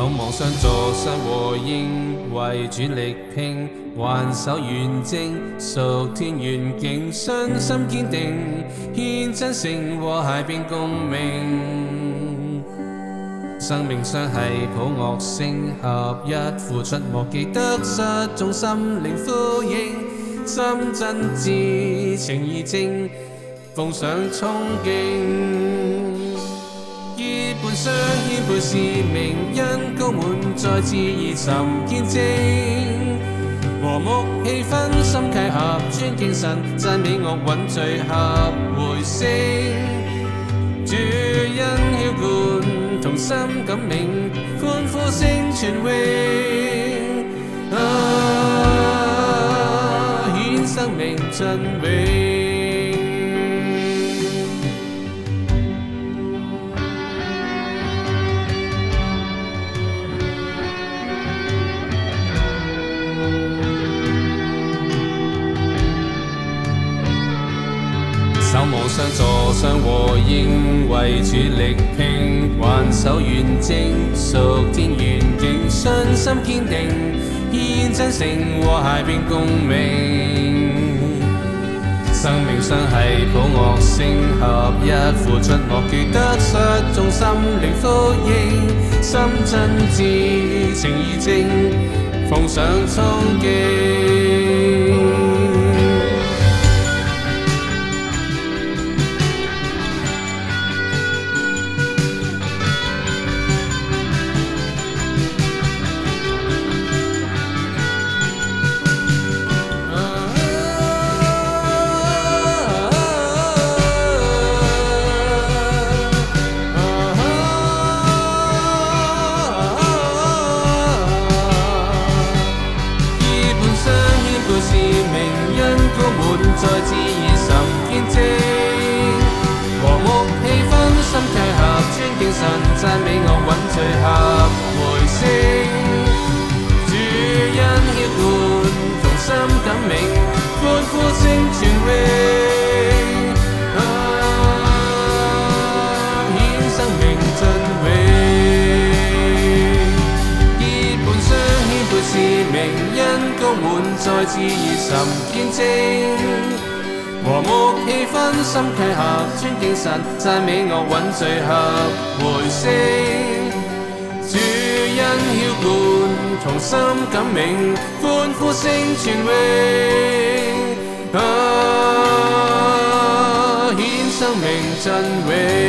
守望双座山和应，为主力拼，挽守远征，属天愿景，信心坚定，献真诚和谐变共鸣。生命相系谱乐声合一，付出莫记得失，中心灵呼应，心真挚，情意正，奉上憧憬。结伴相牵，伴是明因，高满再志意，寻见证。和睦气氛，心契合，尊敬神，赞美乐韵，聚合回声。主恩晓灌，同心感明，欢呼声传永。啊，显生命真永。守望相助相和應，為主力拼，挽手完整，屬天願景，信心堅定，獻真誠和諧並共鳴。生命相繫普樂聲合一，付出樂具得失，眾心靈呼應，心真摯情意正，奉上衝擊。是明恩高滿載自然岑見證。和睦氣氛，心契合，尊敬神讚美我，揾最合回聲。主恩。再次热忱见证，和睦气氛心契合，尊敬神赞美乐韵最合回声。主恩浇灌同心感明，欢呼声传永。啊显生命真永。